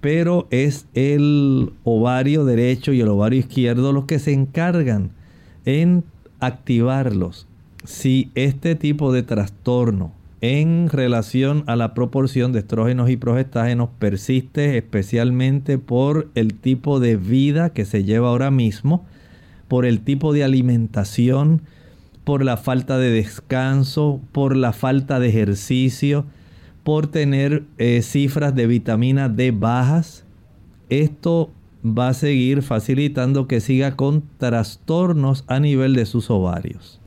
Pero es el ovario derecho y el ovario izquierdo los que se encargan en activarlos. Si este tipo de trastorno en relación a la proporción de estrógenos y progestágenos persiste especialmente por el tipo de vida que se lleva ahora mismo, por el tipo de alimentación, por la falta de descanso, por la falta de ejercicio, por tener eh, cifras de vitamina D bajas. Esto va a seguir facilitando que siga con trastornos a nivel de sus ovarios.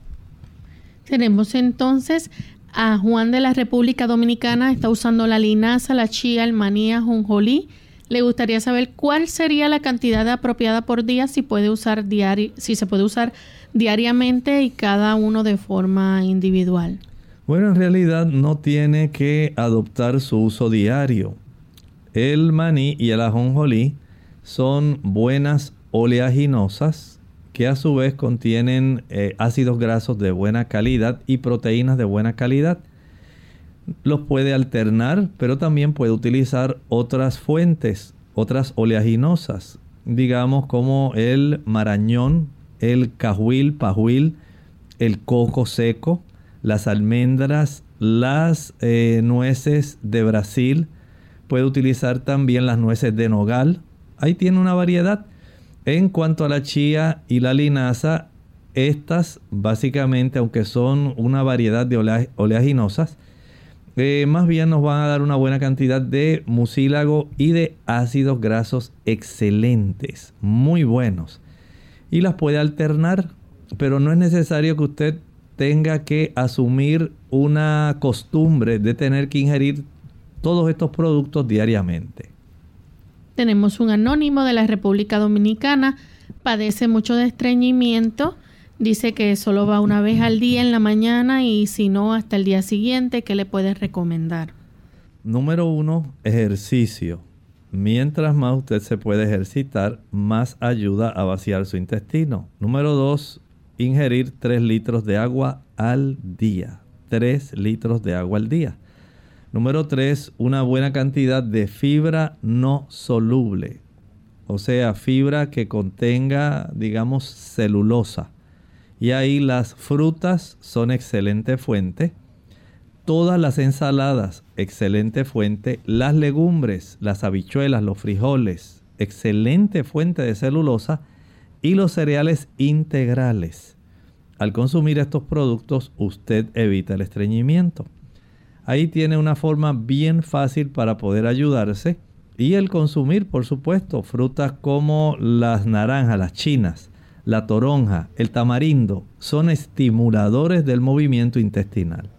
Tenemos entonces a Juan de la República Dominicana, está usando la linaza, la chía, el manía, jonjolí. Le gustaría saber cuál sería la cantidad apropiada por día si puede usar diario, si se puede usar diariamente y cada uno de forma individual? Bueno, en realidad no tiene que adoptar su uso diario. El maní y el ajonjolí son buenas oleaginosas que a su vez contienen eh, ácidos grasos de buena calidad y proteínas de buena calidad. Los puede alternar, pero también puede utilizar otras fuentes, otras oleaginosas, digamos como el marañón, el cajuil, pajuil, el coco seco, las almendras, las eh, nueces de Brasil. Puede utilizar también las nueces de nogal. Ahí tiene una variedad. En cuanto a la chía y la linaza, estas básicamente, aunque son una variedad de oleaginosas, eh, más bien nos van a dar una buena cantidad de mucílago y de ácidos grasos excelentes, muy buenos y las puede alternar, pero no es necesario que usted tenga que asumir una costumbre de tener que ingerir todos estos productos diariamente. Tenemos un anónimo de la República Dominicana, padece mucho de estreñimiento, dice que solo va una vez al día en la mañana y si no hasta el día siguiente, ¿qué le puedes recomendar? Número uno, ejercicio. Mientras más usted se puede ejercitar, más ayuda a vaciar su intestino. Número 2, ingerir 3 litros de agua al día. 3 litros de agua al día. Número 3, una buena cantidad de fibra no soluble. O sea, fibra que contenga, digamos, celulosa. Y ahí las frutas son excelente fuente todas las ensaladas, excelente fuente, las legumbres, las habichuelas, los frijoles, excelente fuente de celulosa y los cereales integrales. Al consumir estos productos usted evita el estreñimiento. Ahí tiene una forma bien fácil para poder ayudarse y el consumir, por supuesto, frutas como las naranjas, las chinas, la toronja, el tamarindo, son estimuladores del movimiento intestinal.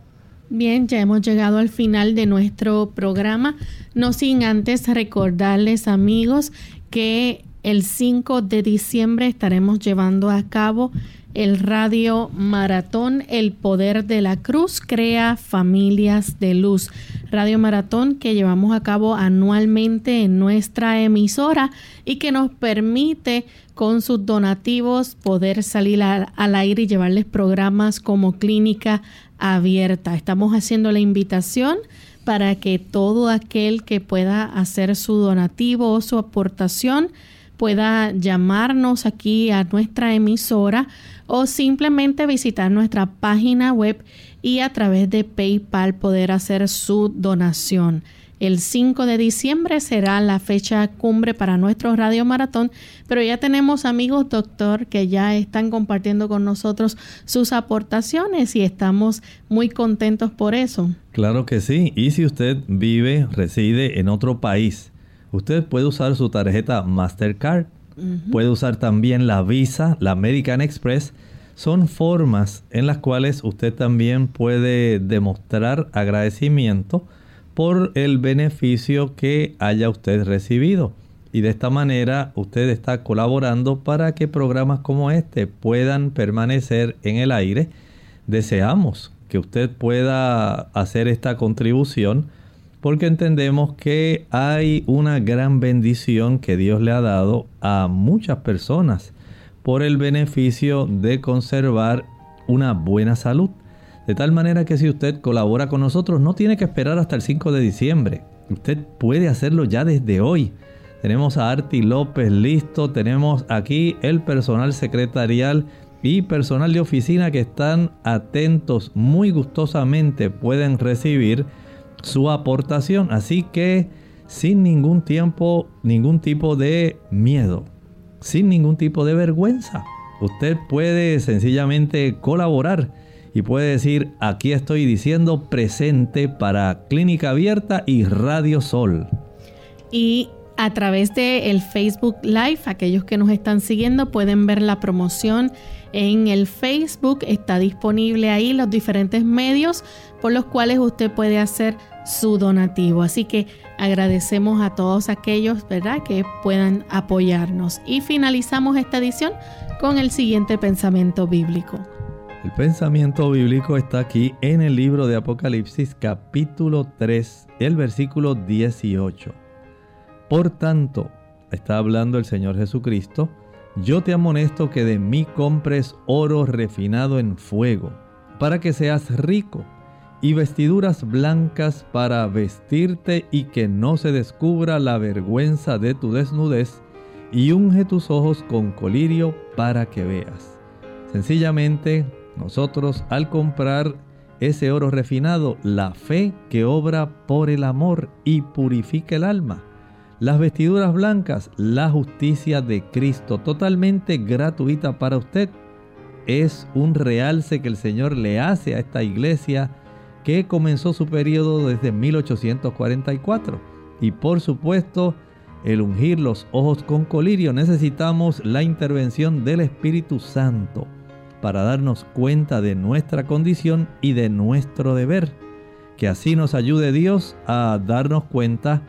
Bien, ya hemos llegado al final de nuestro programa, no sin antes recordarles amigos que el 5 de diciembre estaremos llevando a cabo el radio maratón El Poder de la Cruz crea familias de luz. Radio maratón que llevamos a cabo anualmente en nuestra emisora y que nos permite con sus donativos poder salir al aire y llevarles programas como Clínica abierta. Estamos haciendo la invitación para que todo aquel que pueda hacer su donativo o su aportación pueda llamarnos aquí a nuestra emisora o simplemente visitar nuestra página web y a través de PayPal poder hacer su donación. El 5 de diciembre será la fecha cumbre para nuestro radio maratón, pero ya tenemos amigos doctor que ya están compartiendo con nosotros sus aportaciones y estamos muy contentos por eso. Claro que sí, y si usted vive, reside en otro país, usted puede usar su tarjeta Mastercard, puede usar también la Visa, la American Express, son formas en las cuales usted también puede demostrar agradecimiento por el beneficio que haya usted recibido. Y de esta manera usted está colaborando para que programas como este puedan permanecer en el aire. Deseamos que usted pueda hacer esta contribución porque entendemos que hay una gran bendición que Dios le ha dado a muchas personas por el beneficio de conservar una buena salud. De tal manera que si usted colabora con nosotros no tiene que esperar hasta el 5 de diciembre. Usted puede hacerlo ya desde hoy. Tenemos a Arti López listo, tenemos aquí el personal secretarial y personal de oficina que están atentos, muy gustosamente pueden recibir su aportación. Así que sin ningún tiempo, ningún tipo de miedo, sin ningún tipo de vergüenza, usted puede sencillamente colaborar y puede decir, aquí estoy diciendo presente para Clínica Abierta y Radio Sol. Y a través de el Facebook Live, aquellos que nos están siguiendo pueden ver la promoción en el Facebook. Está disponible ahí los diferentes medios por los cuales usted puede hacer su donativo. Así que agradecemos a todos aquellos, ¿verdad?, que puedan apoyarnos. Y finalizamos esta edición con el siguiente pensamiento bíblico. El pensamiento bíblico está aquí en el libro de Apocalipsis capítulo 3, el versículo 18. Por tanto, está hablando el Señor Jesucristo, yo te amonesto que de mí compres oro refinado en fuego, para que seas rico, y vestiduras blancas para vestirte y que no se descubra la vergüenza de tu desnudez, y unge tus ojos con colirio para que veas. Sencillamente, nosotros al comprar ese oro refinado, la fe que obra por el amor y purifica el alma. Las vestiduras blancas, la justicia de Cristo, totalmente gratuita para usted. Es un realce que el Señor le hace a esta iglesia que comenzó su periodo desde 1844. Y por supuesto, el ungir los ojos con colirio necesitamos la intervención del Espíritu Santo para darnos cuenta de nuestra condición y de nuestro deber. Que así nos ayude Dios a darnos cuenta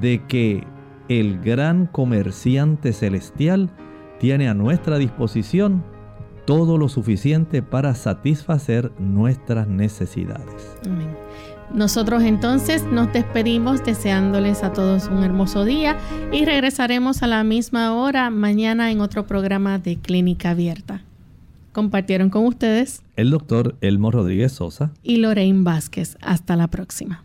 de que el gran comerciante celestial tiene a nuestra disposición todo lo suficiente para satisfacer nuestras necesidades. Nosotros entonces nos despedimos deseándoles a todos un hermoso día y regresaremos a la misma hora mañana en otro programa de Clínica Abierta. Compartieron con ustedes el doctor Elmo Rodríguez Sosa y Lorraine Vázquez. Hasta la próxima.